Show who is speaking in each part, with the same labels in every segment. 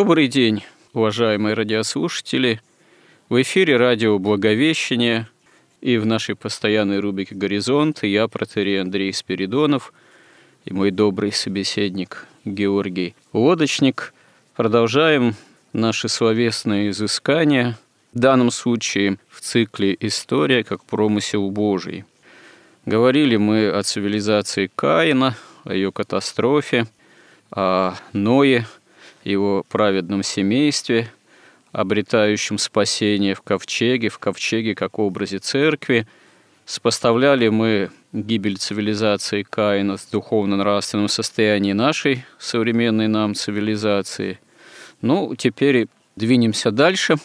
Speaker 1: Добрый день, уважаемые радиослушатели. В эфире радио «Благовещение» и в нашей постоянной рубрике «Горизонт» я, протерей Андрей Спиридонов, и мой добрый собеседник Георгий Лодочник. Продолжаем наши словесные изыскания, в данном случае в цикле «История как промысел Божий». Говорили мы о цивилизации Каина, о ее катастрофе, о Ное – его праведном семействе, обретающем спасение в ковчеге, в ковчеге как образе церкви. Споставляли мы гибель цивилизации Каина с духовно-нравственным состоянием нашей современной нам цивилизации. Ну, теперь двинемся дальше,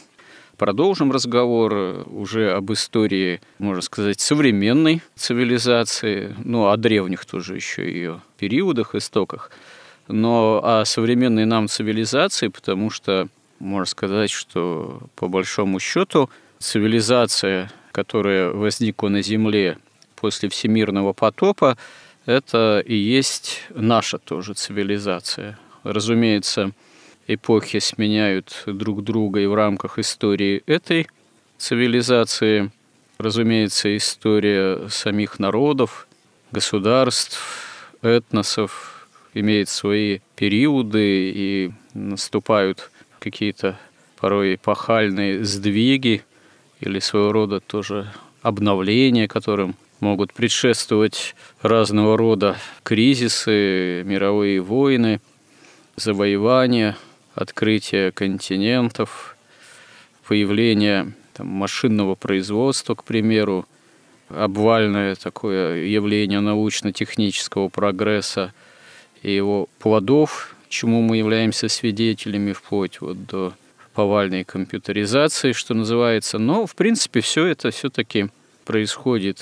Speaker 1: продолжим разговор уже об истории, можно сказать, современной цивилизации, ну, о древних тоже еще ее периодах, истоках – но о современной нам цивилизации, потому что можно сказать, что по большому счету цивилизация, которая возникла на Земле после всемирного потопа, это и есть наша тоже цивилизация. Разумеется, эпохи сменяют друг друга и в рамках истории этой цивилизации. Разумеется, история самих народов, государств, этносов, имеет свои периоды и наступают какие-то порой эпохальные сдвиги или своего рода тоже обновления, которым могут предшествовать разного рода кризисы, мировые войны, завоевания, открытие континентов, появление там, машинного производства, к примеру, обвальное такое явление научно-технического прогресса – и его плодов, чему мы являемся свидетелями вплоть вот до повальной компьютеризации, что называется. Но, в принципе, все это все-таки происходит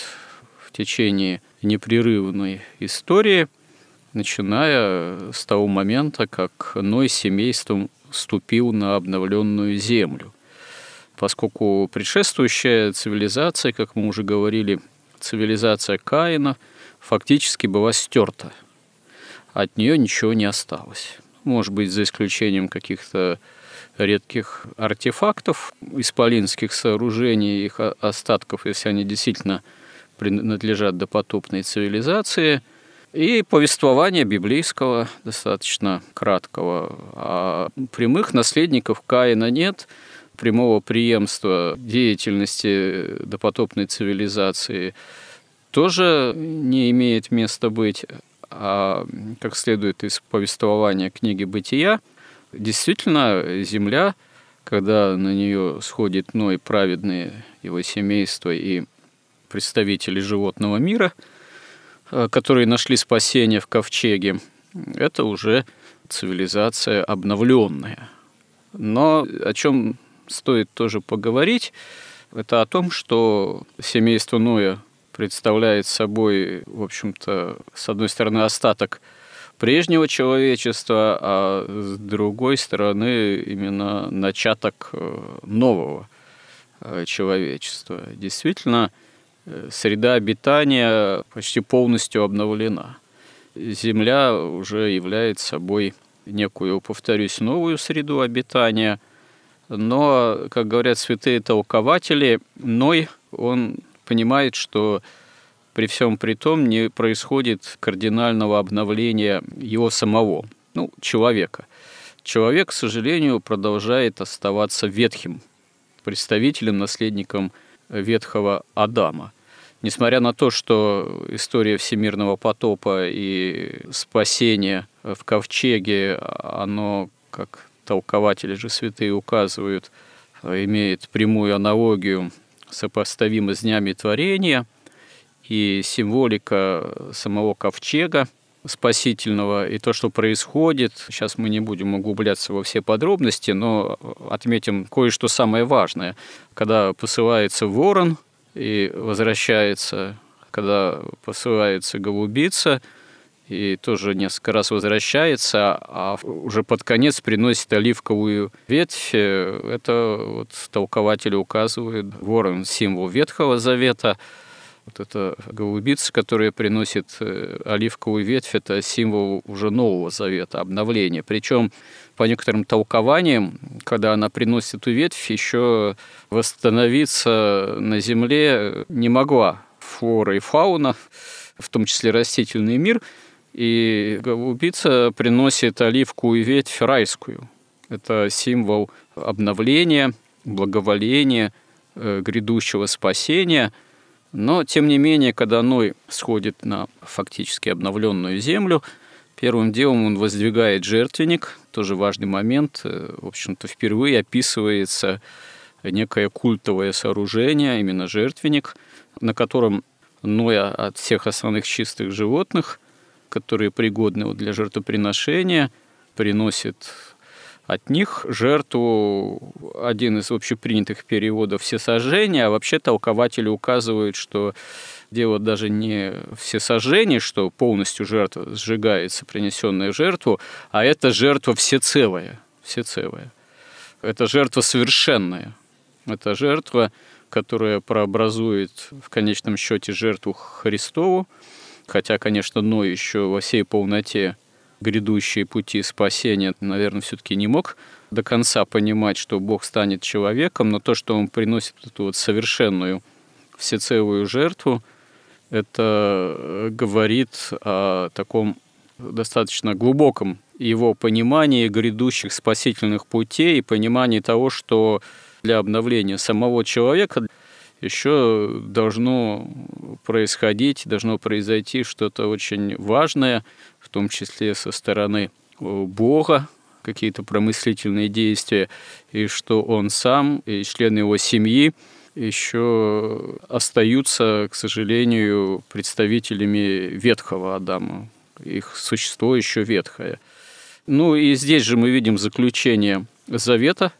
Speaker 1: в течение непрерывной истории, начиная с того момента, как Ной семейством ступил на обновленную землю. Поскольку предшествующая цивилизация, как мы уже говорили, цивилизация Каина, фактически была стерта – от нее ничего не осталось. Может быть, за исключением каких-то редких артефактов, исполинских сооружений, их остатков, если они действительно принадлежат допотопной цивилизации, и повествования библейского, достаточно краткого. А прямых наследников Каина нет, прямого преемства деятельности допотопной цивилизации тоже не имеет места быть как следует из повествования книги «Бытия», действительно земля, когда на нее сходит Ной праведные его семейство и представители животного мира, а, которые нашли спасение в ковчеге, это уже цивилизация обновленная. Но о чем стоит тоже поговорить, это о том, что семейство Ноя представляет собой, в общем-то, с одной стороны, остаток прежнего человечества, а с другой стороны, именно начаток э, нового э, человечества. Действительно, э, среда обитания почти полностью обновлена. Земля уже является собой некую, повторюсь, новую среду обитания. Но, как говорят святые толкователи, Ной, он понимает, что при всем при том не происходит кардинального обновления его самого, ну, человека. Человек, к сожалению, продолжает оставаться ветхим представителем, наследником ветхого Адама. Несмотря на то, что история всемирного потопа и спасения в ковчеге, оно, как толкователи же святые указывают, имеет прямую аналогию, сопоставимо с днями творения, и символика самого ковчега спасительного и то, что происходит. Сейчас мы не будем углубляться во все подробности, но отметим кое-что самое важное. Когда посылается ворон и возвращается, когда посылается голубица, и тоже несколько раз возвращается, а уже под конец приносит оливковую ветвь. Это вот толкователи указывают, ворон – символ Ветхого Завета – вот эта голубица, которая приносит э, оливковую ветвь, это символ уже Нового Завета, обновления. Причем по некоторым толкованиям, когда она приносит эту ветвь, еще восстановиться на Земле не могла флора и фауна, в том числе растительный мир, и голубица приносит оливковую ветвь райскую. Это символ обновления, благоволения, э, грядущего спасения – но, тем не менее, когда Ной сходит на фактически обновленную землю, первым делом он воздвигает жертвенник, тоже важный момент, э, в общем-то, впервые описывается некое культовое сооружение, именно жертвенник, на котором Ноя от всех основных чистых животных, которые пригодны для жертвоприношения, приносит от них жертву один из общепринятых переводов всесожжения, а вообще толкователи указывают, что дело даже не всесожжение, что полностью жертва сжигается, принесенная жертву, а это жертва всецелая, всецелая. Это жертва совершенная. Это жертва, которая прообразует в конечном счете жертву Христову, хотя, конечно, но еще во всей полноте грядущие пути спасения, наверное, все-таки не мог до конца понимать, что Бог станет человеком, но то, что он приносит эту вот совершенную всецелую жертву, это говорит о таком достаточно глубоком его понимании грядущих спасительных путей и понимании того, что для обновления самого человека еще должно происходить, должно произойти что-то очень важное, в том числе со стороны э, Бога, какие-то промыслительные действия, и что он сам и члены его семьи еще остаются, к сожалению, представителями ветхого Адама. Их существо еще ветхое. Ну и здесь же мы видим заключение завета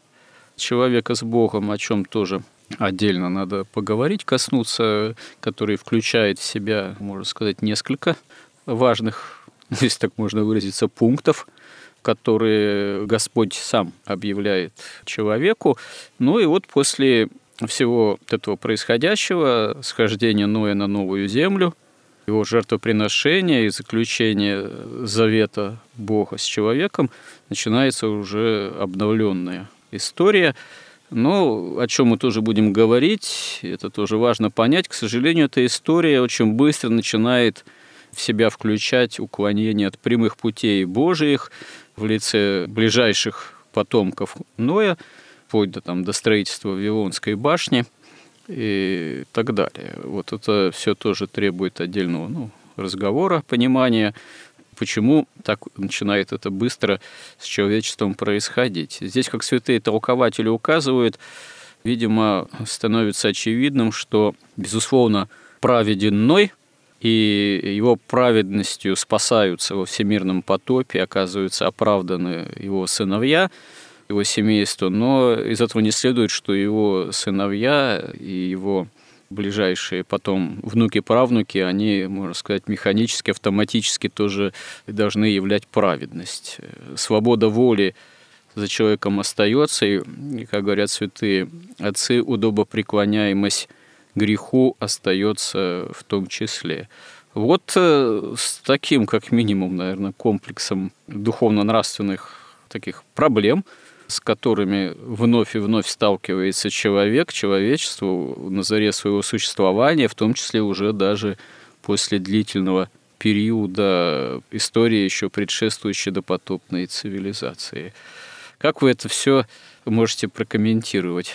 Speaker 1: человека с Богом, о чем тоже отдельно надо поговорить, коснуться, который включает в себя, можно сказать, несколько важных, если так можно выразиться, пунктов, которые Господь сам объявляет человеку. Ну и вот после всего этого происходящего, схождения Ноя на новую землю, его жертвоприношения и заключение завета Бога с человеком, начинается уже обновленная история – но о чем мы тоже будем говорить, это тоже важно понять. К сожалению, эта история очень быстро начинает в себя включать уклонение от прямых путей Божиих в лице ближайших потомков Ноя, вплоть до, там, до строительства Вавилонской башни и так далее. Вот это все тоже требует отдельного ну, разговора, понимания почему так начинает это быстро с человечеством происходить. Здесь, как святые толкователи указывают, видимо, становится очевидным, что, безусловно, праведен и его праведностью спасаются во всемирном потопе, оказываются оправданы его сыновья, его семейство, но из этого не следует, что его сыновья и его ближайшие потом внуки-правнуки, они, можно сказать, механически, автоматически тоже должны являть праведность. Свобода воли за человеком остается, и, как говорят святые отцы, удобопреклоняемость греху остается в том числе. Вот э, с таким, как минимум, наверное, комплексом духовно-нравственных таких проблем, с которыми вновь и вновь сталкивается человек, человечество на заре своего существования, в том числе уже даже после длительного периода истории, еще предшествующей допотопной цивилизации. Как вы это все можете прокомментировать?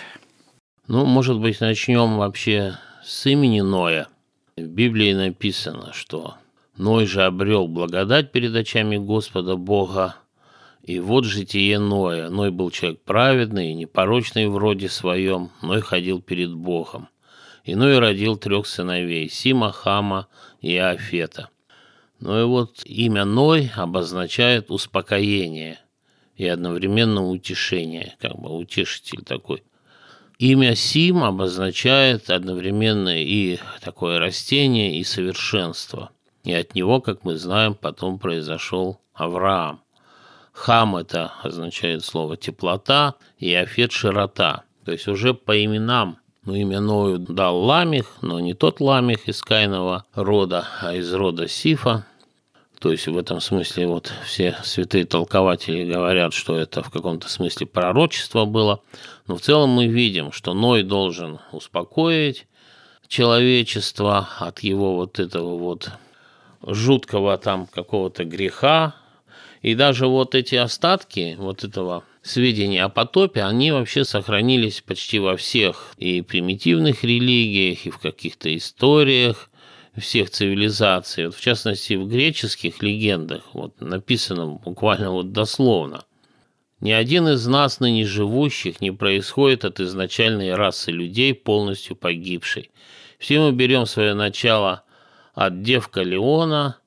Speaker 2: Ну, может быть, начнем вообще с имени Ноя. В Библии написано, что Ной же обрел благодать перед очами Господа Бога, и вот житие Ноя. Ной был человек праведный и непорочный в роде своем, Ной ходил перед Богом. И Ной родил трех сыновей – Сима, Хама и Афета. Ну и вот имя Ной обозначает успокоение и одновременно утешение, как бы утешитель такой. Имя Сим обозначает одновременно и такое растение, и совершенство. И от него, как мы знаем, потом произошел Авраам. Хам – это означает слово «теплота», и Афет – «широта». То есть уже по именам ну, имя Ною дал Ламих, но не тот Ламих из Кайного рода, а из рода Сифа. То есть в этом смысле вот все святые толкователи говорят, что это в каком-то смысле пророчество было. Но в целом мы видим, что Ной должен успокоить человечество от его вот этого вот жуткого там какого-то греха. И даже вот эти остатки вот этого сведения о потопе, они вообще сохранились почти во всех и примитивных религиях, и в каких-то историях, всех цивилизаций, вот в частности в греческих легендах, вот написано буквально вот дословно. Ни один из нас, ныне живущих, не происходит от изначальной расы людей, полностью погибшей. Все мы берем свое начало от девка Леона.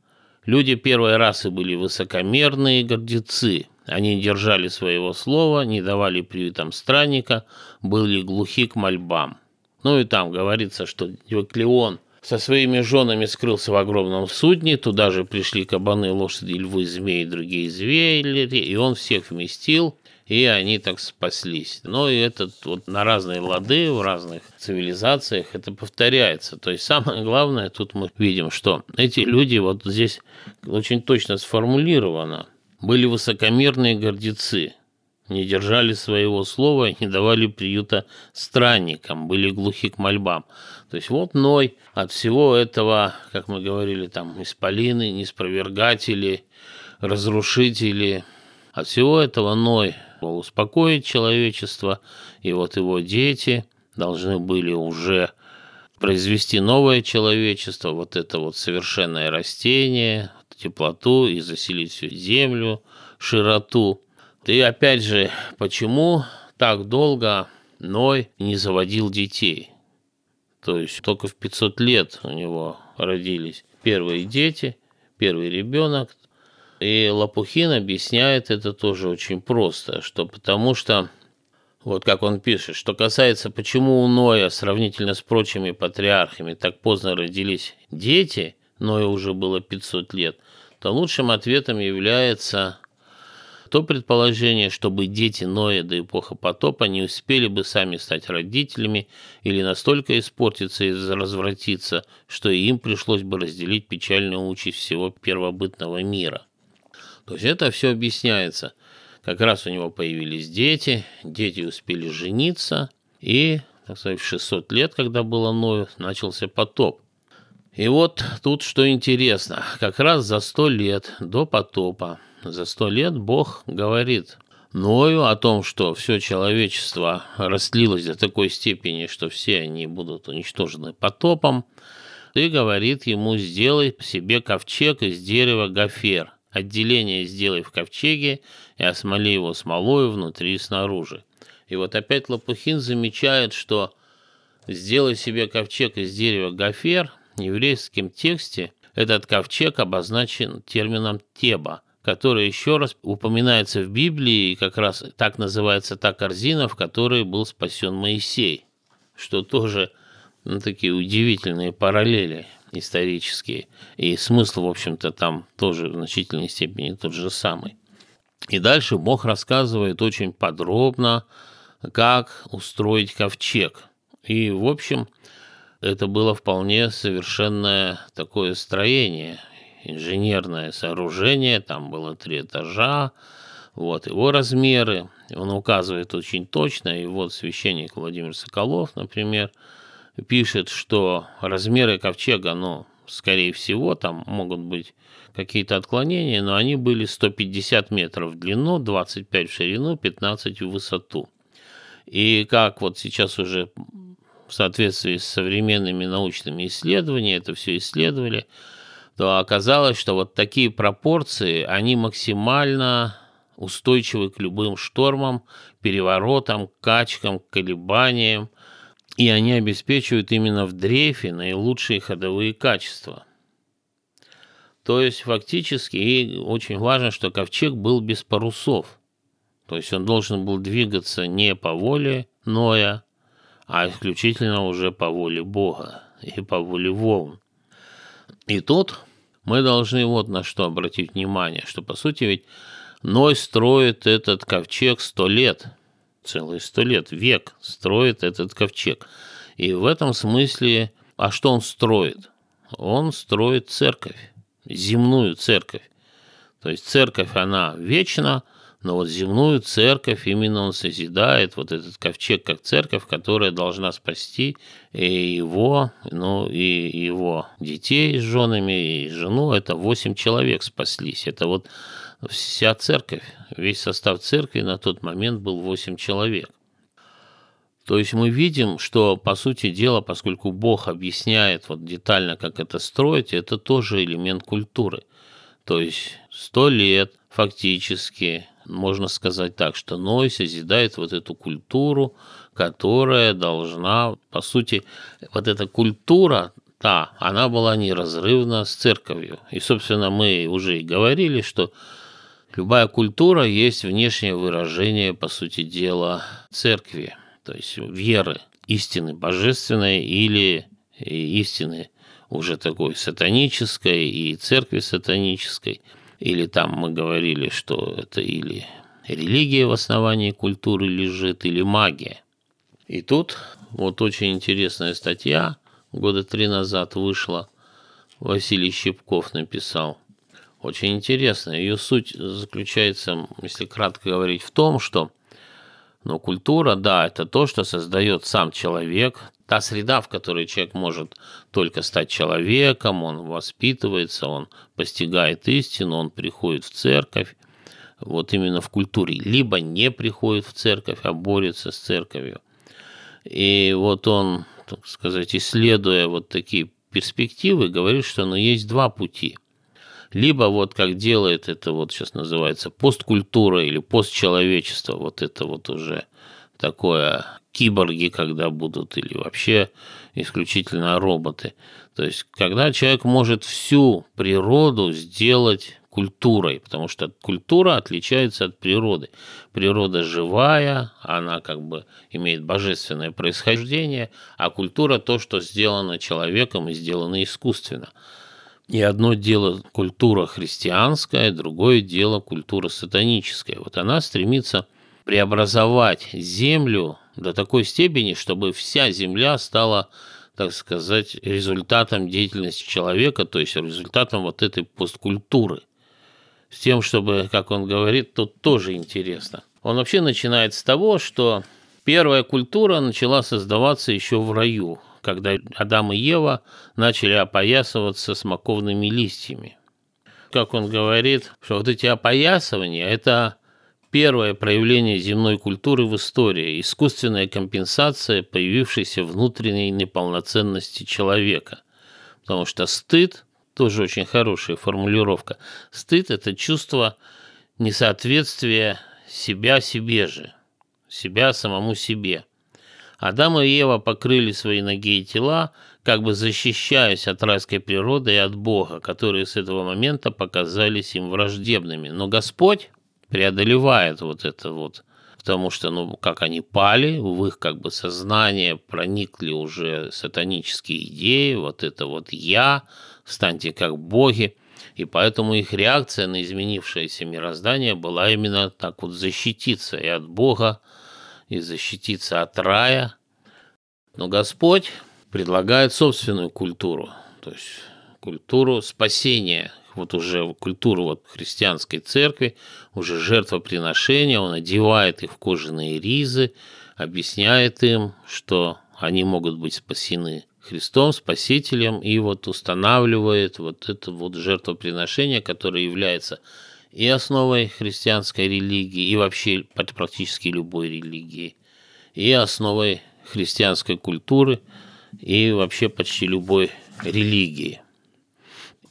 Speaker 2: Люди первой расы были высокомерные гордецы. Они держали своего слова, не давали приютам странника, были глухи к мольбам. Ну и там говорится, что Диоклеон – со своими женами скрылся в огромном судне, туда же пришли кабаны, лошади, львы, змеи, другие звери, и он всех вместил, и они так спаслись. Но и это вот на разные лады, в разных цивилизациях это повторяется. То есть самое главное, тут мы видим, что эти люди, вот здесь очень точно сформулировано, были высокомерные гордецы, не держали своего слова не давали приюта странникам, были глухи к мольбам. То есть вот Ной от всего этого, как мы говорили, там, исполины, неспровергатели, разрушители, от всего этого Ной успокоить человечество, и вот его дети должны были уже произвести новое человечество, вот это вот совершенное растение, теплоту и заселить всю землю, широту. И опять же, почему так долго Ной не заводил детей? То есть только в 500 лет у него родились первые дети, первый ребенок. И Лопухин объясняет это тоже очень просто, что потому что, вот как он пишет, что касается, почему у Ноя сравнительно с прочими патриархами так поздно родились дети, Ноя уже было 500 лет, то лучшим ответом является то предположение, чтобы дети Ноя до эпохи потопа не успели бы сами стать родителями или настолько испортиться и развратиться, что им пришлось бы разделить печальную участь всего первобытного мира. То есть это все объясняется. Как раз у него появились дети, дети успели жениться, и, так сказать, в 600 лет, когда было Ною, начался потоп. И вот тут что интересно, как раз за 100 лет до потопа за сто лет Бог говорит Ною о том, что все человечество растлилось до такой степени, что все они будут уничтожены потопом, и говорит ему, сделай себе ковчег из дерева гофер. Отделение сделай в ковчеге и осмоли его смолою внутри и снаружи. И вот опять Лопухин замечает, что сделай себе ковчег из дерева гофер в еврейском тексте этот ковчег обозначен термином «теба», который еще раз упоминается в Библии, как раз так называется та корзина, в которой был спасен Моисей, что тоже ну, такие удивительные параллели исторические. И смысл, в общем-то, там тоже в значительной степени тот же самый. И дальше Бог рассказывает очень подробно, как устроить ковчег. И, в общем, это было вполне совершенное такое строение, инженерное сооружение, там было три этажа, вот его размеры, он указывает очень точно, и вот священник Владимир Соколов, например, пишет, что размеры ковчега, ну, скорее всего, там могут быть какие-то отклонения, но они были 150 метров в длину, 25 в ширину, 15 в высоту. И как вот сейчас уже в соответствии с современными научными исследованиями это все исследовали, то оказалось, что вот такие пропорции, они максимально устойчивы к любым штормам, переворотам, качкам, колебаниям, и они обеспечивают именно в дрейфе наилучшие ходовые качества. То есть фактически и очень важно, что ковчег был без парусов. То есть он должен был двигаться не по воле Ноя, а исключительно уже по воле Бога и по воле волн. И тут мы должны вот на что обратить внимание, что по сути ведь Ной строит этот ковчег сто лет, целые сто лет, век строит этот ковчег. И в этом смысле, а что он строит? Он строит церковь, земную церковь. То есть церковь, она вечна, но вот земную церковь именно он созидает, вот этот ковчег как церковь, которая должна спасти и его, ну и его детей с женами, и жену, это восемь человек спаслись. Это вот вся церковь, весь состав церкви на тот момент был восемь человек. То есть мы видим, что, по сути дела, поскольку Бог объясняет вот детально, как это строить, это тоже элемент культуры. То есть сто лет фактически можно сказать так, что Ной созидает вот эту культуру, которая должна, по сути, вот эта культура, да, она была неразрывна с церковью. И, собственно, мы уже и говорили, что любая культура есть внешнее выражение, по сути дела, церкви, то есть веры, истины божественной или истины уже такой сатанической и церкви сатанической – или там мы говорили, что это или религия в основании культуры лежит, или магия. И тут вот очень интересная статья, года три назад вышла, Василий Щепков написал. Очень интересно. Ее суть заключается, если кратко говорить, в том, что ну, культура, да, это то, что создает сам человек, та среда, в которой человек может только стать человеком, он воспитывается, он постигает истину, он приходит в церковь, вот именно в культуре, либо не приходит в церковь, а борется с церковью. И вот он, так сказать, исследуя вот такие перспективы, говорит, что ну, есть два пути. Либо вот как делает это вот сейчас называется посткультура или постчеловечество, вот это вот уже такое киборги, когда будут, или вообще исключительно роботы. То есть, когда человек может всю природу сделать культурой, потому что культура отличается от природы. Природа живая, она как бы имеет божественное происхождение, а культура то, что сделано человеком и сделано искусственно. И одно дело культура христианская, другое дело культура сатаническая. Вот она стремится преобразовать землю до такой степени, чтобы вся земля стала, так сказать, результатом деятельности человека, то есть результатом вот этой посткультуры. С тем, чтобы, как он говорит, тут тоже интересно. Он вообще начинает с того, что первая культура начала создаваться еще в раю, когда Адам и Ева начали опоясываться смоковными листьями. Как он говорит, что вот эти опоясывания – это первое проявление земной культуры в истории, искусственная компенсация появившейся внутренней неполноценности человека. Потому что стыд, тоже очень хорошая формулировка, стыд – это чувство несоответствия себя себе же, себя самому себе. Адам и Ева покрыли свои ноги и тела, как бы защищаясь от райской природы и от Бога, которые с этого момента показались им враждебными. Но Господь преодолевает вот это вот, потому что, ну, как они пали, в их как бы сознание проникли уже сатанические идеи, вот это вот «я», «станьте как боги», и поэтому их реакция на изменившееся мироздание была именно так вот защититься и от Бога, и защититься от рая. Но Господь предлагает собственную культуру, то есть культуру спасения, вот уже культуру вот христианской церкви, уже жертвоприношения, он одевает их в кожаные ризы, объясняет им, что они могут быть спасены Христом, Спасителем, и вот устанавливает вот это вот жертвоприношение, которое является и основой христианской религии, и вообще практически любой религии, и основой христианской культуры, и вообще почти любой религии.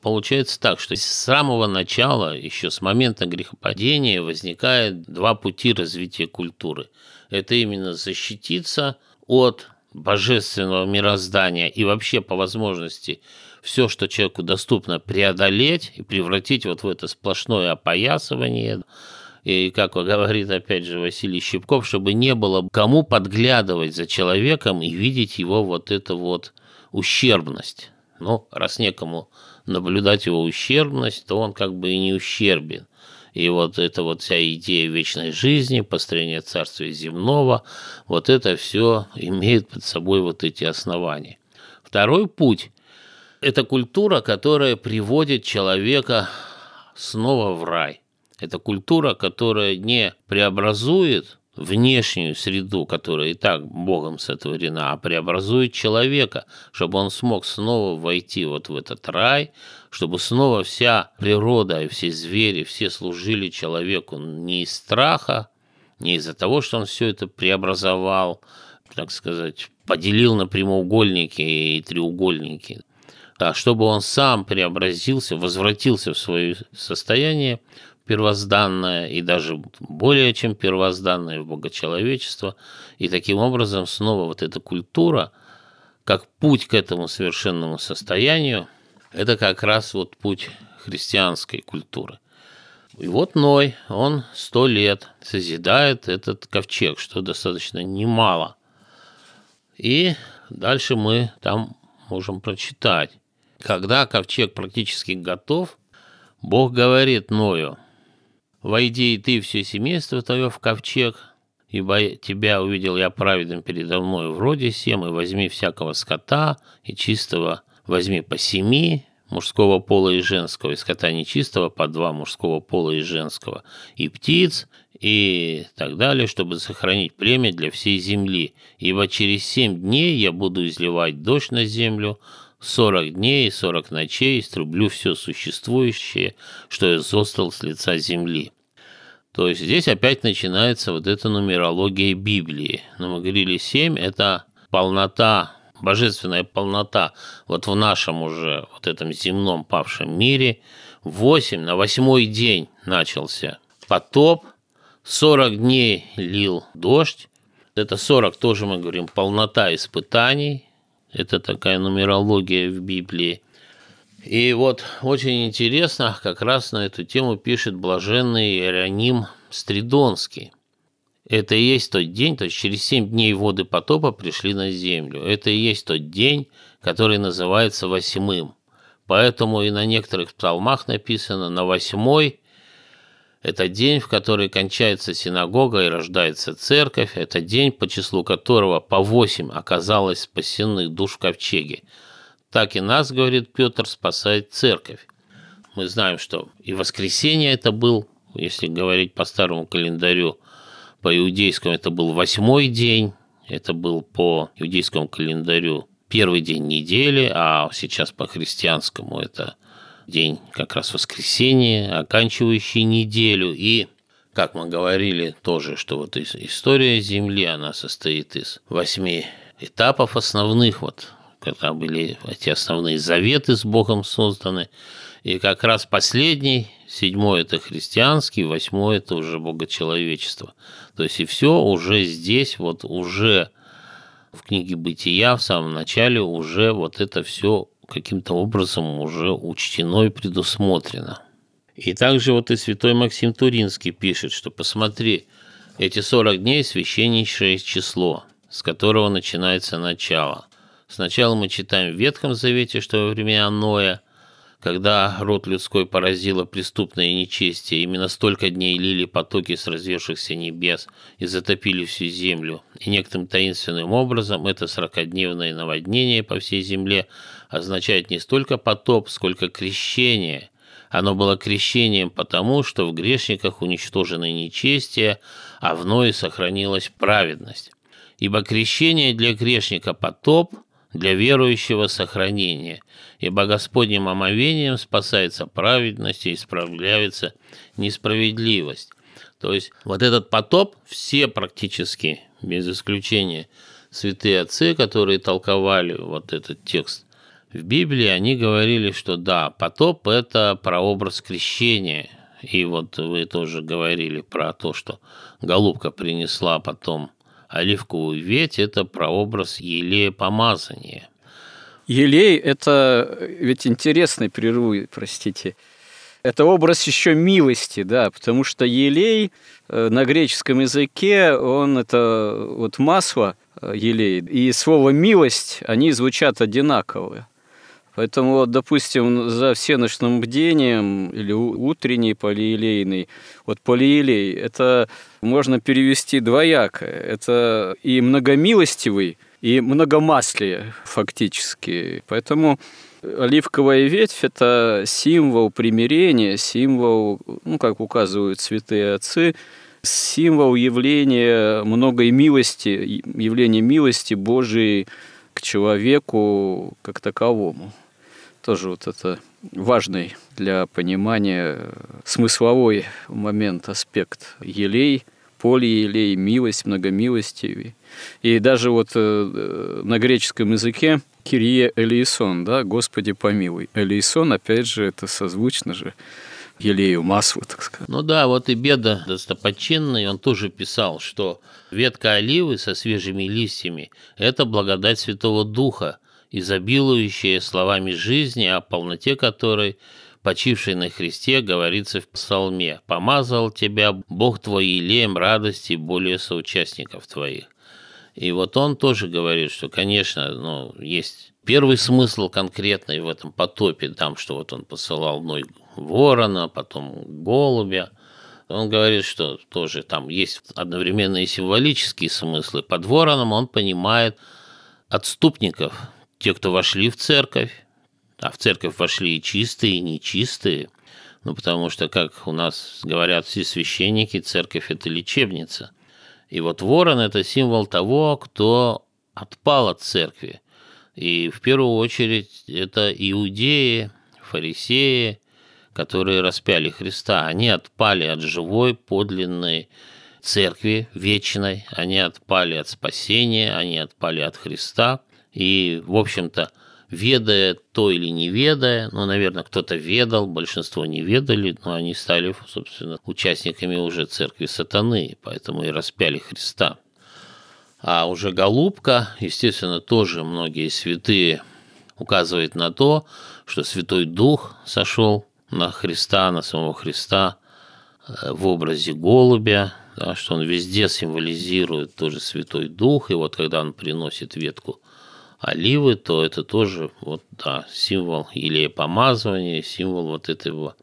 Speaker 2: Получается так, что с самого начала, еще с момента грехопадения, возникает два пути развития культуры. Это именно защититься от божественного мироздания и вообще по возможности все, что человеку доступно, преодолеть и превратить вот в это сплошное опоясывание. И, как говорит опять же Василий Щепков, чтобы не было кому подглядывать за человеком и видеть его вот эту вот ущербность. Ну, раз некому наблюдать его ущербность, то он как бы и не ущербен. И вот эта вот вся идея вечной жизни, построения царствия земного, вот это все имеет под собой вот эти основания. Второй путь – это культура, которая приводит человека снова в рай. Это культура, которая не преобразует внешнюю среду, которая и так Богом сотворена, а преобразует человека, чтобы он смог снова войти вот в этот рай, чтобы снова вся природа и все звери, все служили человеку не из страха, не из-за того, что он все это преобразовал, так сказать, поделил на прямоугольники и треугольники, а чтобы он сам преобразился, возвратился в свое состояние первозданное и даже более чем первозданное в богочеловечество. И таким образом снова вот эта культура, как путь к этому совершенному состоянию, это как раз вот путь христианской культуры. И вот Ной, он сто лет созидает этот ковчег, что достаточно немало. И дальше мы там можем прочитать. Когда ковчег практически готов, Бог говорит Ною – Войди и ты все семейство твое в ковчег, ибо тебя увидел я праведным передо мной вроде всем, и возьми всякого скота и чистого возьми по семи, мужского пола и женского, и скота нечистого по два мужского пола и женского, и птиц, и так далее, чтобы сохранить племя для всей земли. Ибо через семь дней я буду изливать дождь на землю, сорок дней и сорок ночей иструблю все существующее, что я зостал с лица земли. То есть здесь опять начинается вот эта нумерология Библии. Но мы говорили, семь – это полнота, божественная полнота вот в нашем уже вот этом земном павшем мире. Восемь, на восьмой день начался потоп, сорок дней лил дождь. Это сорок тоже мы говорим полнота испытаний, это такая нумерология в Библии. И вот очень интересно, как раз на эту тему пишет блаженный Иероним Стридонский. Это и есть тот день, то есть через семь дней воды потопа пришли на землю. Это и есть тот день, который называется восьмым. Поэтому и на некоторых псалмах написано на восьмой это день, в который кончается синагога и рождается церковь. Это день, по числу которого по восемь оказалось спасенных душ в ковчеге. Так и нас, говорит Петр, спасает церковь. Мы знаем, что и воскресенье это был, если говорить по старому календарю, по иудейскому это был восьмой день, это был по иудейскому календарю первый день недели, а сейчас по христианскому это день как раз воскресенье, оканчивающий неделю. И, как мы говорили тоже, что вот история Земли, она состоит из восьми этапов основных, вот когда были эти основные заветы с Богом созданы. И как раз последний, седьмой – это христианский, восьмой – это уже богочеловечество. То есть и все уже здесь, вот уже в книге «Бытия» в самом начале уже вот это все каким-то образом уже учтено и предусмотрено. И также вот и святой Максим Туринский пишет, что посмотри, эти 40 дней священнейшее число, с которого начинается начало. Сначала мы читаем в Ветхом Завете, что во времена Ноя когда род людской поразило преступное нечестие, именно столько дней лили потоки с развершихся небес и затопили всю землю. И некоторым таинственным образом это сорокодневное наводнение по всей земле означает не столько потоп, сколько крещение. Оно было крещением потому, что в грешниках уничтожено нечестие, а в Ное сохранилась праведность. Ибо крещение для грешника потоп, для верующего сохранение, ибо Господним омовением спасается праведность и исправляется несправедливость. То есть вот этот потоп все практически, без исключения, святые отцы, которые толковали вот этот текст в Библии, они говорили, что да, потоп – это прообраз крещения. И вот вы тоже говорили про то, что голубка принесла потом оливковую ветвь – это прообраз елея помазания.
Speaker 1: Елей – это ведь интересный прерву, простите, это образ еще милости, да, потому что елей э, на греческом языке, он это вот масло э, елей, и слово милость, они звучат одинаково. Поэтому, вот, допустим, за всеночным бдением или утренний полиелейный, вот полиелей, это можно перевести двояко. Это и многомилостивый, и многомаслие фактически. Поэтому оливковая ветвь – это символ примирения, символ, ну, как указывают святые отцы, символ явления многой милости, явления милости Божией к человеку как таковому. Тоже вот это важный для понимания смысловой момент, аспект елей, полиелей, милость, многомилостивый. И даже вот э, на греческом языке Кирие Элисон, да, Господи помилуй. Элисон, опять же, это созвучно же елею маслу, так сказать.
Speaker 2: Ну да, вот и Беда достопочинный, он тоже писал, что ветка оливы со свежими листьями – это благодать Святого Духа, изобилующая словами жизни, о полноте которой почивший на Христе говорится в псалме «Помазал тебя Бог твой елеем радости более соучастников твоих». И вот он тоже говорит, что, конечно, ну, есть первый смысл конкретный в этом потопе, там, что вот он посылал мной ворона, потом голубя. Он говорит, что тоже там есть одновременные символические смыслы. Под вороном он понимает отступников, те, кто вошли в церковь, а в церковь вошли и чистые, и нечистые, ну, потому что, как у нас говорят все священники, церковь – это лечебница. И вот ворон – это символ того, кто отпал от церкви. И в первую очередь это иудеи, фарисеи, которые распяли Христа. Они отпали от живой, подлинной церкви вечной, они отпали от спасения, они отпали от Христа. И, в общем-то, ведая то или не ведая, ну, наверное, кто-то ведал, большинство не ведали, но они стали, собственно, участниками уже церкви сатаны, поэтому и распяли Христа. А уже голубка, естественно, тоже многие святые указывают на то, что Святой Дух сошел на Христа, на самого Христа э, в образе голубя, да, что он везде символизирует тоже Святой Дух, и вот когда он приносит ветку оливы, то это тоже вот, да, символ или помазывания, символ вот этого,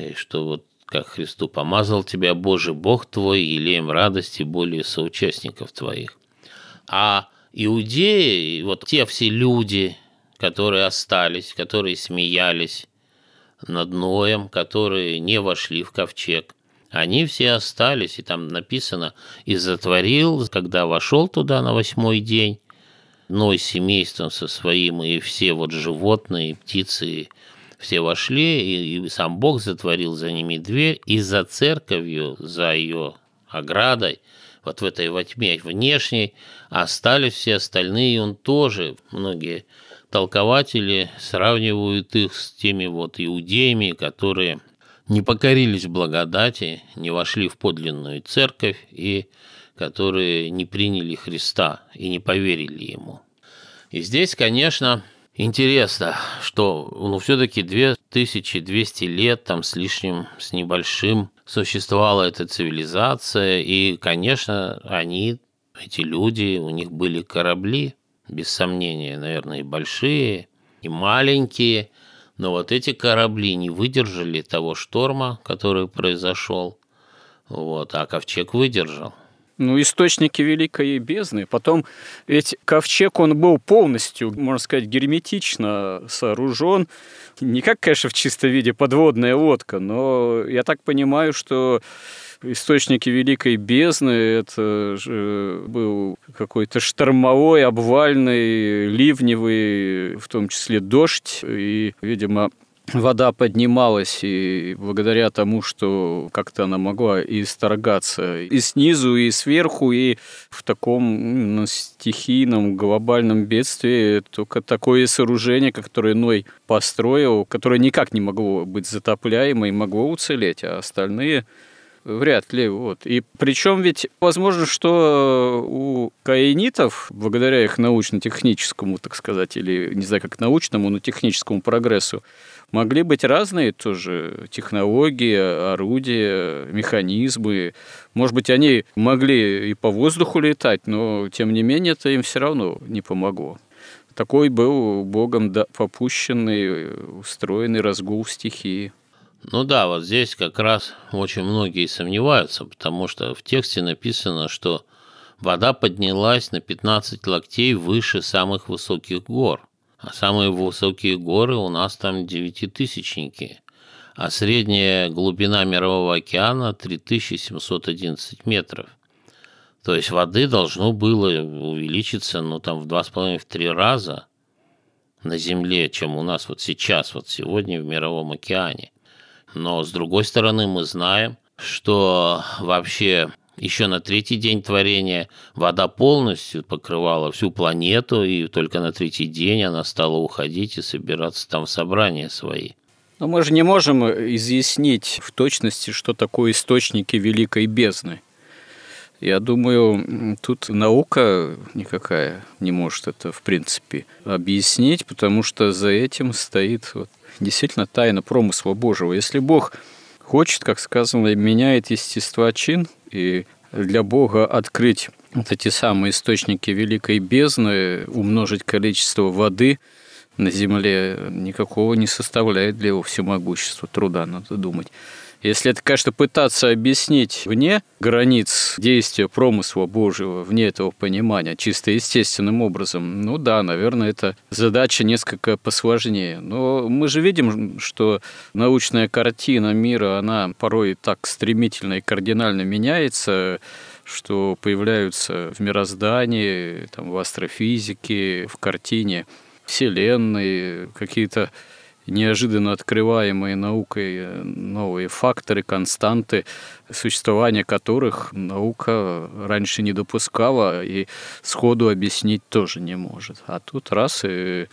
Speaker 2: и что вот как Христу помазал тебя Божий Бог твой, елеем радости более соучастников твоих. А иудеи, вот те все люди, которые остались, которые смеялись над Ноем, которые не вошли в ковчег, они все остались, и там написано, и затворил, когда вошел туда на восьмой день, Ной семейством со своим, и все вот животные, птицы, все вошли, и, и сам Бог затворил за ними дверь, и за церковью, за ее оградой, вот в этой во тьме внешней, остались все остальные, и он тоже, многие толкователи сравнивают их с теми вот иудеями, которые не покорились благодати, не вошли в подлинную церковь и которые не приняли Христа и не поверили Ему. И здесь, конечно, интересно, что ну, все-таки 2200 лет там с лишним, с небольшим существовала эта цивилизация, и, конечно, они, эти люди, у них были корабли, без сомнения, наверное, и большие, и маленькие, Но вот эти корабли не выдержали того шторма, который произошел, вот, а ковчег выдержал.
Speaker 1: Ну, источники Великой Бездны. Потом, ведь ковчег, он был полностью, можно сказать, герметично сооружен. Не как, конечно, в чистом виде подводная лодка, но я так понимаю, что источники Великой Бездны это же был какой-то штормовой, обвальный, ливневый, в том числе дождь. И, видимо, вода поднималась, и благодаря тому, что как-то она могла и исторгаться и снизу, и сверху, и в таком ну, стихийном глобальном бедствии только такое сооружение, которое Ной построил, которое никак не могло быть затопляемо и могло уцелеть, а остальные Вряд ли. Вот. И причем ведь возможно, что у каинитов, благодаря их научно-техническому, так сказать, или не знаю, как научному, но техническому прогрессу, могли быть разные тоже технологии, орудия, механизмы. Может быть, они могли и по воздуху летать, но тем не менее это им все равно не помогло. Такой был Богом попущенный, устроенный разгул стихии.
Speaker 2: Ну да, вот здесь как раз очень многие сомневаются, потому что в тексте написано, что вода поднялась на 15 локтей выше самых высоких гор. А самые высокие горы у нас там девятитысячники, а средняя глубина Мирового океана 3711 метров. То есть воды должно было увеличиться, ну, там, в два с половиной, в три раза на Земле, чем у нас вот сейчас, вот сегодня в Мировом океане. Но, с другой стороны, мы знаем, что вообще еще на третий день творения вода полностью покрывала всю планету, и только на третий день она стала уходить и собираться там в собрания свои.
Speaker 1: Но мы же не можем изъяснить в точности, что такое источники великой бездны. Я думаю, тут наука никакая не может это, в принципе, объяснить, потому что за этим стоит вот действительно тайна промысла Божьего. Если Бог хочет, как сказано, меняет естество чин, и для Бога открыть вот эти самые источники великой бездны, умножить количество воды на земле, никакого не составляет для его всемогущества труда, надо думать. Если это, конечно, пытаться объяснить вне границ действия промысла Божьего, вне этого понимания, чисто естественным образом, ну да, наверное, это задача несколько посложнее. Но мы же видим, что научная картина мира, она порой так стремительно и кардинально меняется, что появляются в мироздании, там, в астрофизике, в картине Вселенной, какие-то неожиданно открываемые наукой э, новые факторы, константы, существования которых наука раньше не допускала и сходу объяснить тоже не может. А тут раз и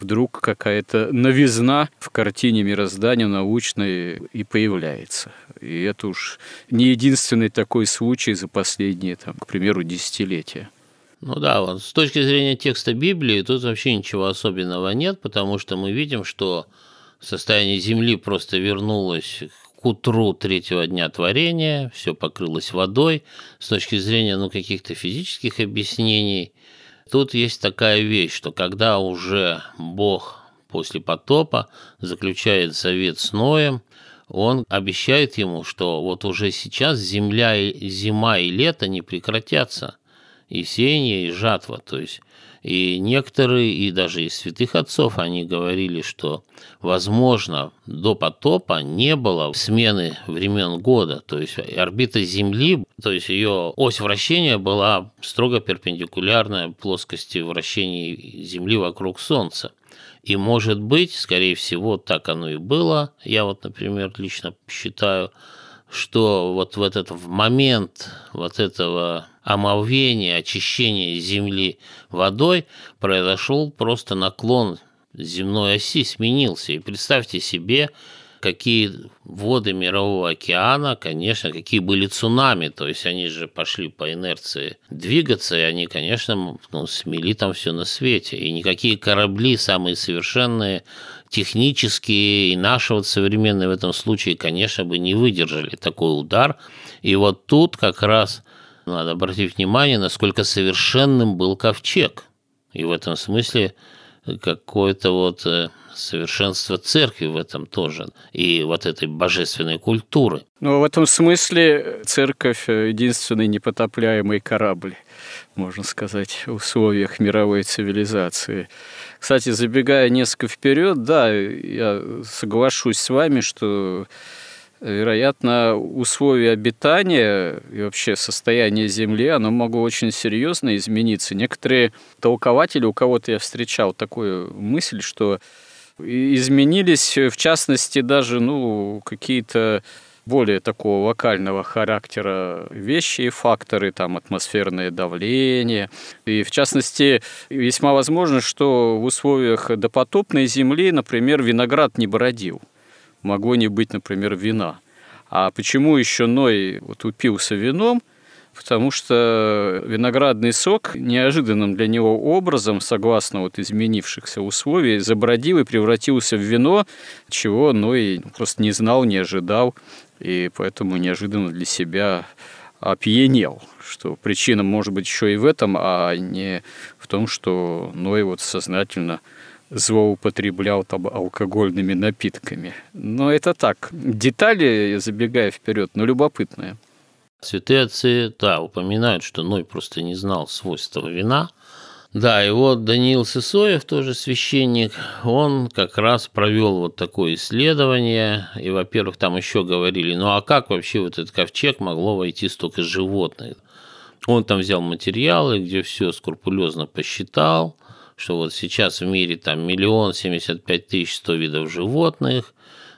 Speaker 1: вдруг какая-то новизна в картине мироздания научной и появляется. И это уж не единственный такой случай за последние, там, к примеру, десятилетия.
Speaker 2: Ну да, вот с точки зрения текста Библии тут вообще ничего особенного нет, потому что мы видим, что состояние Земли просто вернулось к утру третьего дня творения, все покрылось водой. С точки зрения ну, каких-то физических объяснений, тут есть такая вещь, что когда уже Бог после потопа заключает завет с Ноем, он обещает ему, что вот уже сейчас земля, зима и лето не прекратятся и сеяние, и жатва. То есть и некоторые, и даже из святых отцов, они говорили, что, возможно, до потопа не было смены времен года. То есть орбита Земли, то есть ее ось вращения была строго перпендикулярная плоскости вращения Земли вокруг Солнца. И может быть, скорее всего, так оно и было. Я вот, например, лично считаю, что вот в этот в момент вот этого омовения, очищения земли водой произошел просто наклон земной оси, сменился. И представьте себе, какие воды Мирового океана, конечно, какие были цунами, то есть они же пошли по инерции двигаться, и они, конечно, ну, смели там все на свете. И никакие корабли, самые совершенные, технические и наши вот современные в этом случае, конечно, бы не выдержали такой удар. И вот тут как раз надо обратить внимание, насколько совершенным был ковчег. И в этом смысле какое-то вот э, совершенство церкви в этом тоже, и вот этой божественной культуры.
Speaker 1: Ну, в этом смысле церковь – единственный непотопляемый корабль, можно сказать, в условиях мировой цивилизации. Кстати, забегая несколько вперед, да, я соглашусь с вами, что вероятно, условия обитания и вообще состояние Земли, оно могло очень серьезно измениться. Некоторые толкователи, у кого-то я встречал такую мысль, что изменились, в частности, даже ну, какие-то более такого локального характера вещи и факторы, там атмосферное давление. И в частности, весьма возможно, что в условиях допотопной земли, например, виноград не бродил. Могло не быть, например, вина. А почему еще Ной вот упился вином? потому что виноградный сок неожиданным для него образом, согласно вот изменившихся условий, забродил и превратился в вино, чего Ной просто не знал, не ожидал, и поэтому неожиданно для себя опьянел, что причина может быть еще и в этом, а не в том, что Ной вот сознательно злоупотреблял там алкогольными напитками. Но это так. Детали, забегая вперед, но любопытные.
Speaker 2: Святые отцы, да, упоминают, что Ной просто не знал свойства вина. Да, и вот Даниил Сысоев, тоже священник, он как раз провел вот такое исследование. И, во-первых, там еще говорили, ну а как вообще вот этот ковчег могло войти столько животных? Он там взял материалы, где все скрупулезно посчитал, что вот сейчас в мире там миллион семьдесят пять тысяч сто видов животных,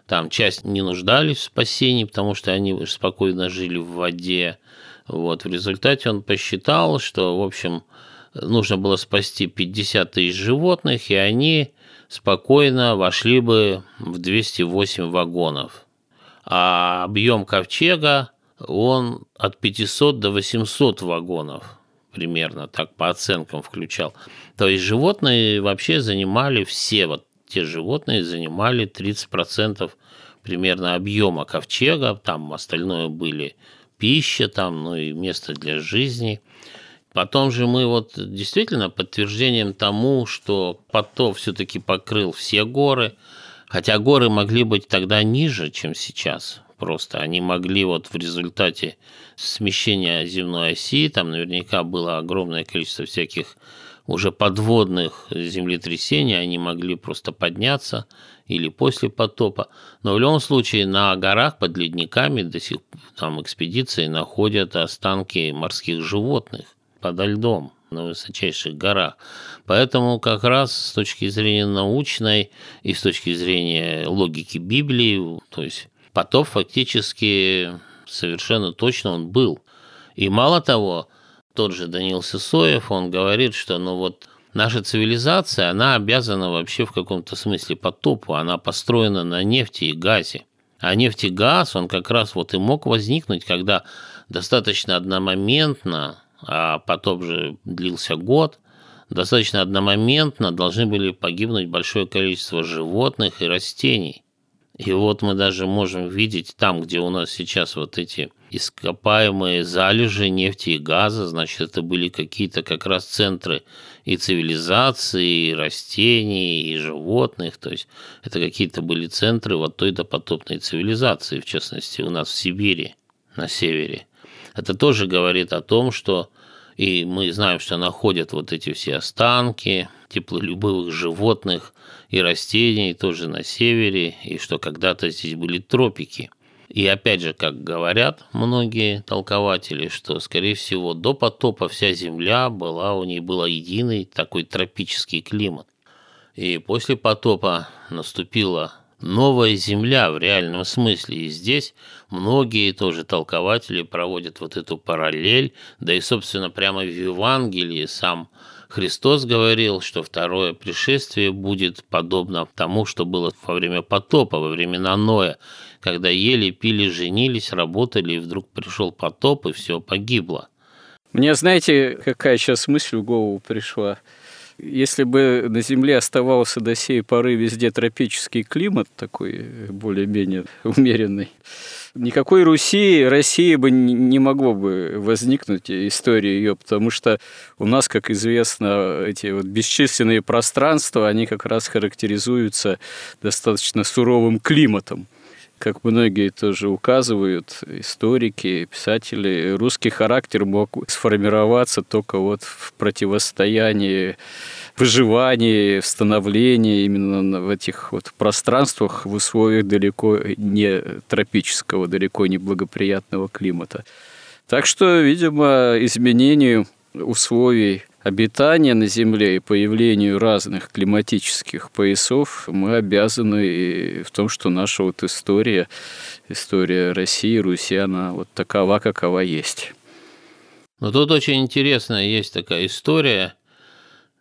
Speaker 2: там часть не нуждались в спасении, потому что они спокойно жили в воде. Вот. В результате он посчитал, что, в общем, нужно было спасти 50 тысяч животных, и они спокойно вошли бы в 208 вагонов. А объем ковчега, он от 500 до 800 вагонов примерно, так по оценкам включал. То есть животные вообще занимали все, вот те животные занимали 30% примерно объема ковчега, там остальное были пища, там, ну и место для жизни. Потом же мы вот действительно подтверждением тому, что потоп все-таки покрыл все горы, хотя горы могли быть тогда ниже, чем сейчас. Просто они могли вот в результате смещения земной оси, там наверняка было огромное количество всяких уже подводных землетрясений, они могли просто подняться или после потопа. Но в любом случае на горах под ледниками до сих там экспедиции находят останки морских животных подо льдом на высочайших горах. Поэтому как раз с точки зрения научной и с точки зрения логики Библии, то есть потоп фактически совершенно точно он был. И мало того, тот же Данил Сысоев, он говорит, что ну вот наша цивилизация, она обязана вообще в каком-то смысле потопу, она построена на нефти и газе. А нефть и газ, он как раз вот и мог возникнуть, когда достаточно одномоментно, а потоп же длился год, достаточно одномоментно должны были погибнуть большое количество животных и растений. И вот мы даже можем видеть там, где у нас сейчас вот эти ископаемые залежи нефти и газа, значит, это были какие-то как раз центры и цивилизации, и растений, и животных, то есть это какие-то были центры вот той допотопной цивилизации, в частности, у нас в Сибири, на севере. Это тоже говорит о том, что и мы знаем, что находят вот эти все останки теплолюбивых животных и растений тоже на севере, и что когда-то здесь были тропики – и опять же, как говорят многие толкователи, что, скорее всего, до потопа вся Земля была, у ней был единый такой тропический климат. И после потопа наступила новая Земля в реальном смысле. И здесь многие тоже толкователи проводят вот эту параллель, да и, собственно, прямо в Евангелии сам Христос говорил, что второе пришествие будет подобно тому, что было во время потопа, во времена Ноя, когда ели, пили, женились, работали, и вдруг пришел потоп, и все погибло.
Speaker 1: Мне, знаете, какая сейчас мысль в голову пришла? Если бы на Земле оставался до сей поры везде тропический климат, такой более-менее умеренный, никакой Руси, России бы не могло бы возникнуть история ее, потому что у нас, как известно, эти вот бесчисленные пространства, они как раз характеризуются достаточно суровым климатом как многие тоже указывают, историки, писатели, русский характер мог сформироваться только вот в противостоянии выживании, в становлении именно в этих вот пространствах в условиях далеко не тропического, далеко не благоприятного климата. Так что, видимо, изменению условий обитания на Земле и появлению разных климатических поясов мы обязаны в том, что наша вот история, история России, Руси, она вот такова, какова есть.
Speaker 2: Но тут очень интересная есть такая история,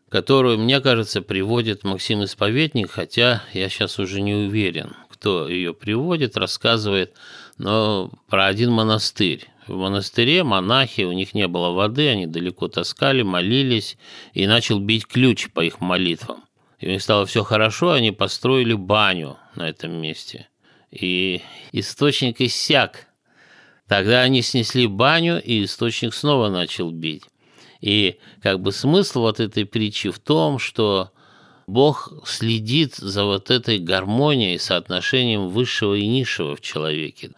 Speaker 2: которую, мне кажется, приводит Максим Исповедник, хотя я сейчас уже не уверен, кто ее приводит, рассказывает, но про один монастырь в монастыре монахи, у них не было воды, они далеко таскали, молились, и начал бить ключ по их молитвам. И у них стало все хорошо, они построили баню на этом месте. И источник иссяк. Тогда они снесли баню, и источник снова начал бить. И как бы смысл вот этой притчи в том, что Бог следит за вот этой гармонией, соотношением высшего и низшего в человеке.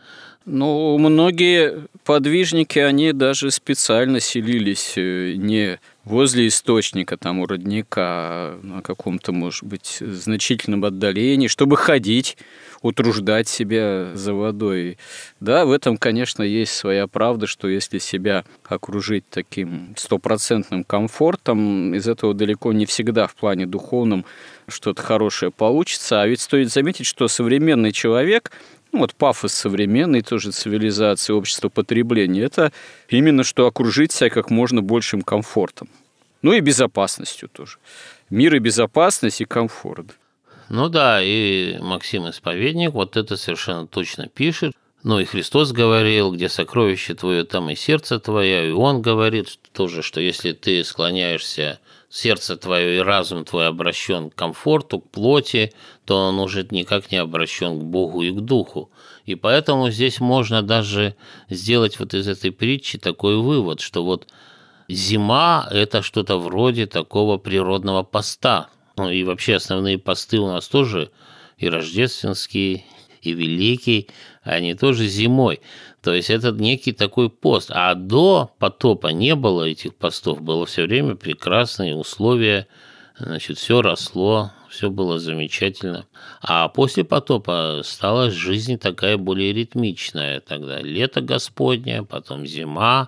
Speaker 1: Ну, многие подвижники, они даже специально селились э, не возле источника, там, у родника, а на каком-то, может быть, значительном отдалении, чтобы ходить, утруждать себя за водой. Да, в этом, конечно, есть своя правда, что если себя окружить таким стопроцентным комфортом, из этого далеко не всегда в плане духовном что-то хорошее получится. А ведь стоит заметить, что современный человек – ну, вот пафос современной тоже цивилизации, общества потребления, это именно что окружить себя как можно большим комфортом. Ну и безопасностью тоже. Мир и безопасность, и комфорт.
Speaker 2: Ну да, и Максим Исповедник вот это совершенно точно пишет. Ну и Христос говорил, где сокровище твое, там и сердце твое. И он говорит тоже, что если ты склоняешься сердце твое и разум твой обращен к комфорту, к плоти, то он уже никак не обращен к Богу и к Духу. И поэтому здесь можно даже сделать вот из этой притчи такой вывод, что вот зима – это что-то вроде такого природного поста. Ну и вообще основные посты у нас тоже и рождественские, и великий, они тоже зимой. То есть это некий такой пост. А до потопа не было этих постов, было все время прекрасные условия, значит, все росло, все было замечательно. А после потопа стала жизнь такая более ритмичная. Тогда лето Господня, потом зима.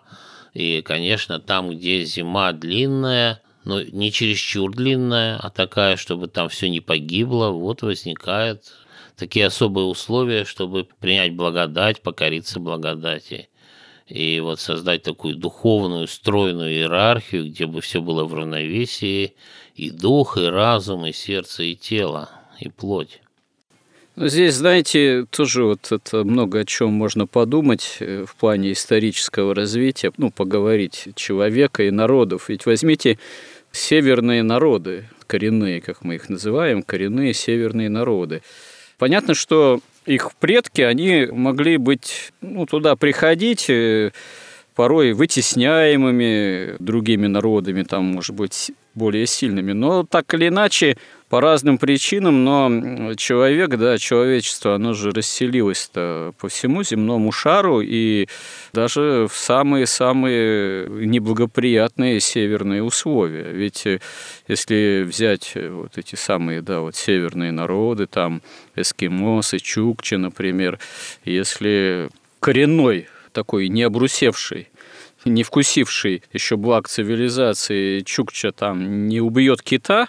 Speaker 2: И, конечно, там, где зима длинная, но не чересчур длинная, а такая, чтобы там все не погибло, вот возникает такие особые условия, чтобы принять благодать, покориться благодати. И вот создать такую духовную, стройную иерархию, где бы все было в равновесии, и дух, и разум, и сердце, и тело, и плоть.
Speaker 1: Ну, здесь, знаете, тоже вот это много о чем можно подумать э, в плане исторического развития, ну, поговорить человека и народов. Ведь возьмите северные народы, коренные, как мы их называем, коренные северные народы. Понятно, что их предки, они могли быть, ну, туда приходить, э, порой вытесняемыми другими народами, там, может быть, более сильными. Но так или иначе, по разным причинам, но человек, да, человечество, оно же расселилось-то по всему земному шару и даже в самые-самые неблагоприятные северные условия. Ведь э, если взять э, вот эти самые, да, вот северные народы, там эскимосы, чукчи, например, если коренной такой не обрусевший не вкусивший еще благ цивилизации Чукча там не убьет кита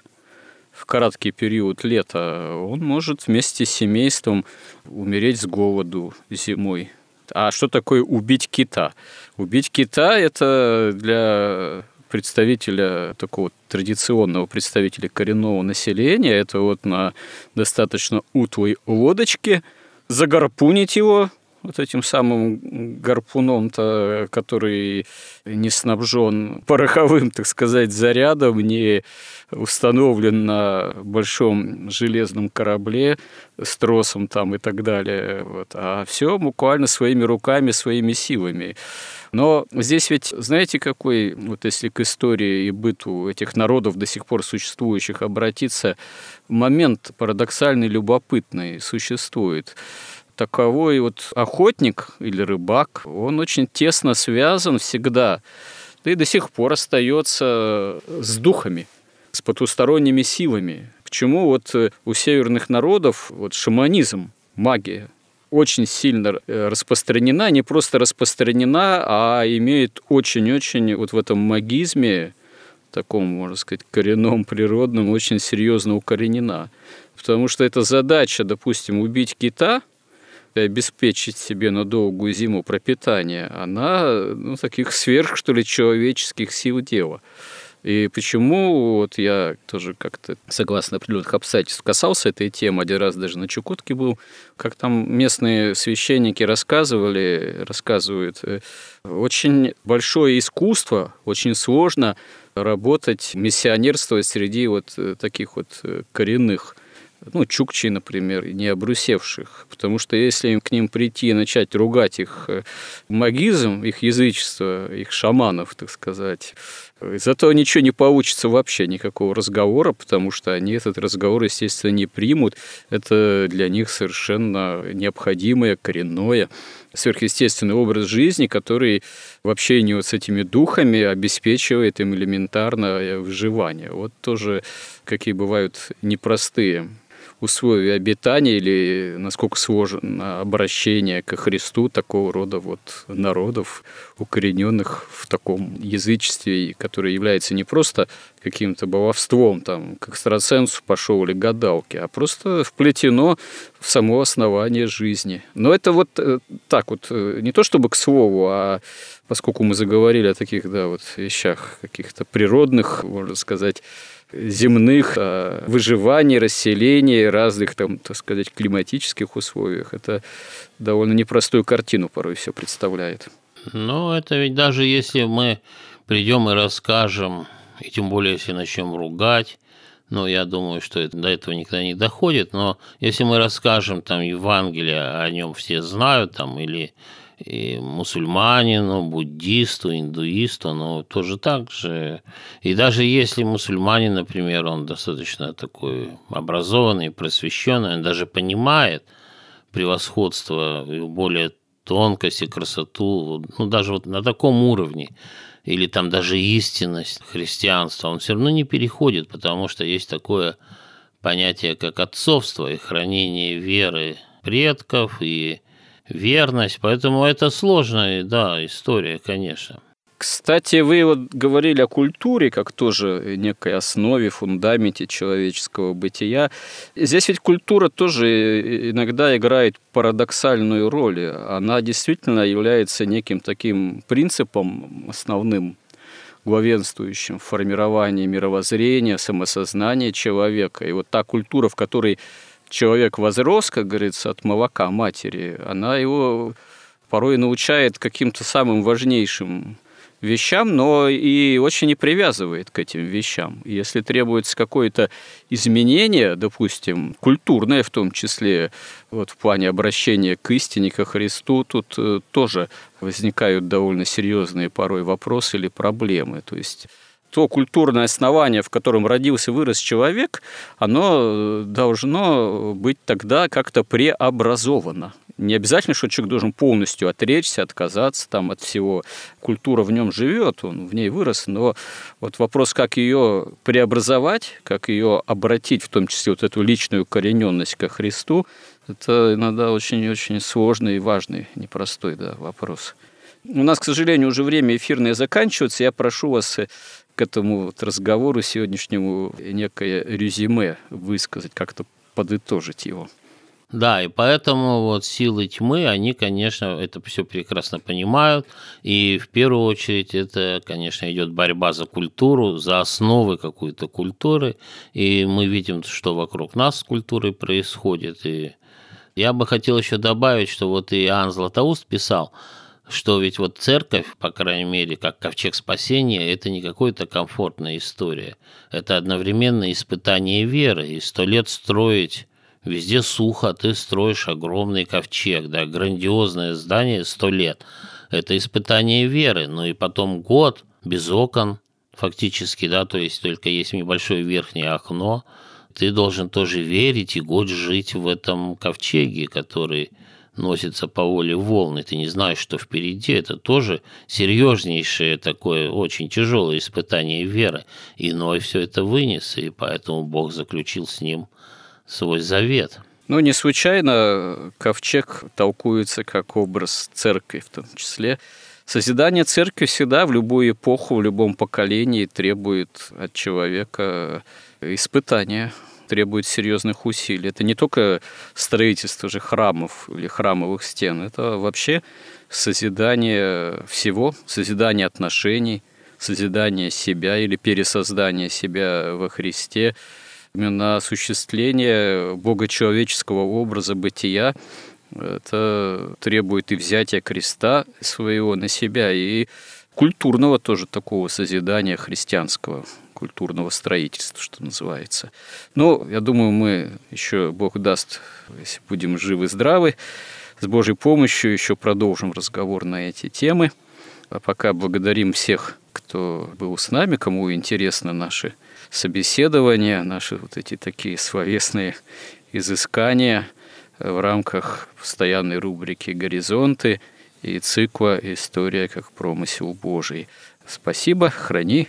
Speaker 1: в короткий период лета, он может вместе с семейством умереть с голоду зимой. А что такое убить кита? Убить кита – это для представителя такого традиционного представителя коренного населения, это вот на достаточно утлой лодочке загарпунить его вот этим самым гарпуном-то, который не снабжен пороховым, так сказать, зарядом, не установлен на большом железном корабле с тросом там и так далее, вот, а все буквально своими руками, своими силами. Но здесь ведь, знаете, какой, вот если к истории и быту этих народов до сих пор существующих обратиться, момент парадоксальный, любопытный существует таковой вот охотник или рыбак, он очень тесно связан всегда, да и до сих пор остается с духами, с потусторонними силами. Почему вот у северных народов вот шаманизм, магия, очень сильно э, распространена, не просто распространена, а имеет очень-очень вот в этом магизме, таком, можно сказать, коренном, природном, очень серьезно укоренена. Потому что эта задача, допустим, убить кита и обеспечить себе на долгую зиму пропитание, она ну, таких сверх, что ли, человеческих сил дела. И почему вот я тоже как-то, согласно определенных обстоятельств, касался этой темы, один раз даже на Чукотке был, как там местные священники рассказывали, рассказывают, э, очень большое искусство, очень сложно работать, миссионерствовать среди вот э, таких вот э, коренных ну, чукчей, например, не обрусевших. Потому что если к ним прийти и начать ругать их магизм, их язычество, их шаманов, так сказать, Зато ничего не получится вообще, никакого разговора, потому что они этот разговор, естественно, не примут. Это для них совершенно необходимое, коренное, сверхъестественный образ жизни, который в общении вот с этими духами обеспечивает им элементарное выживание. Вот тоже какие бывают непростые условия обитания или насколько сложно обращение ко Христу такого рода вот народов, укорененных в таком язычестве, которое является не просто каким-то баловством, там, к экстрасенсу пошел или гадалки, а просто вплетено в само основание жизни. Но это вот э, так вот, э, не то чтобы к слову, а поскольку мы заговорили о таких, да, вот вещах каких-то природных, можно сказать, земных а выживании, расселении, разных, там, так сказать, климатических условиях. Это довольно непростую картину порой все представляет.
Speaker 2: Ну, это ведь даже если мы придем и расскажем, и тем более, если начнем ругать, но я думаю, что это, до этого никогда не доходит, но если мы расскажем там Евангелие, о нем все знают, там, или и мусульманину, буддисту, индуисту, но тоже так же. И даже если мусульманин, например, он достаточно такой образованный, просвещенный, он даже понимает превосходство, более тонкость и красоту, ну, даже вот на таком уровне, или там даже истинность христианства, он все равно не переходит, потому что есть такое понятие, как отцовство и хранение веры предков, и верность. Поэтому это сложная, да, история, конечно.
Speaker 1: Кстати, вы вот говорили о культуре как тоже некой основе, фундаменте человеческого бытия. Здесь ведь культура тоже иногда играет парадоксальную роль. Она действительно является неким таким принципом основным, главенствующим в формировании мировоззрения, самосознания человека. И вот та культура, в которой человек возрос, как говорится, от молока матери, она его порой научает каким-то самым важнейшим вещам, но и очень не привязывает к этим вещам. Если требуется какое-то изменение, допустим, культурное в том числе, вот в плане обращения к истине, ко Христу, тут э, тоже возникают довольно серьезные порой вопросы или проблемы. То есть то культурное основание, в котором родился, вырос человек, оно э, должно быть тогда как-то преобразовано. Не обязательно, что человек должен полностью отречься, отказаться там от всего. Культура в нем живет, он в ней вырос, но вот вопрос, как ее преобразовать, как ее обратить, в том числе вот эту личную корененность ко Христу, это иногда очень-очень сложный и важный, непростой да, вопрос. У нас, к сожалению, уже время эфирное заканчивается. Я прошу вас к этому вот разговору сегодняшнему некое резюме высказать, как-то подытожить его.
Speaker 2: Да, и поэтому вот силы тьмы, они, конечно, это все прекрасно понимают. И в первую очередь это, конечно, идет борьба за культуру, за основы какой-то культуры. И мы видим, что вокруг нас с культурой происходит. И Я бы хотел еще добавить, что вот и Иоанн Златоуст писал, что ведь вот церковь, по крайней мере, как ковчег спасения, это не какая-то комфортная история. Это одновременно испытание веры. И сто лет строить везде сухо, ты строишь огромный ковчег, да, грандиозное здание сто лет. Это испытание веры. Ну и потом год без окон, фактически, да, то есть только есть небольшое верхнее окно. Ты должен тоже верить и год жить в этом ковчеге, который носится по воле волны, ты не знаешь, что впереди, это тоже серьезнейшее такое, очень тяжелое испытание веры. И Ной все это вынес, и поэтому Бог заключил с ним свой завет.
Speaker 1: Ну, не случайно ковчег толкуется как образ церкви в том числе. Созидание церкви всегда в любую эпоху, в любом поколении требует от человека испытания, требует серьезных усилий. Это не только строительство же храмов или храмовых стен, это вообще созидание всего, созидание отношений, созидание себя или пересоздание себя во Христе, именно осуществление богочеловеческого образа бытия, это требует и взятия креста своего на себя, и культурного тоже такого созидания христианского культурного строительства, что называется. Но я думаю, мы еще, Бог даст, если будем живы-здравы, с Божьей помощью еще продолжим разговор на эти темы. А пока благодарим всех, кто был с нами, кому интересно наши собеседования, наши вот эти такие словесные изыскания в рамках постоянной рубрики «Горизонты» и цикла «История как промысел Божий». Спасибо, храни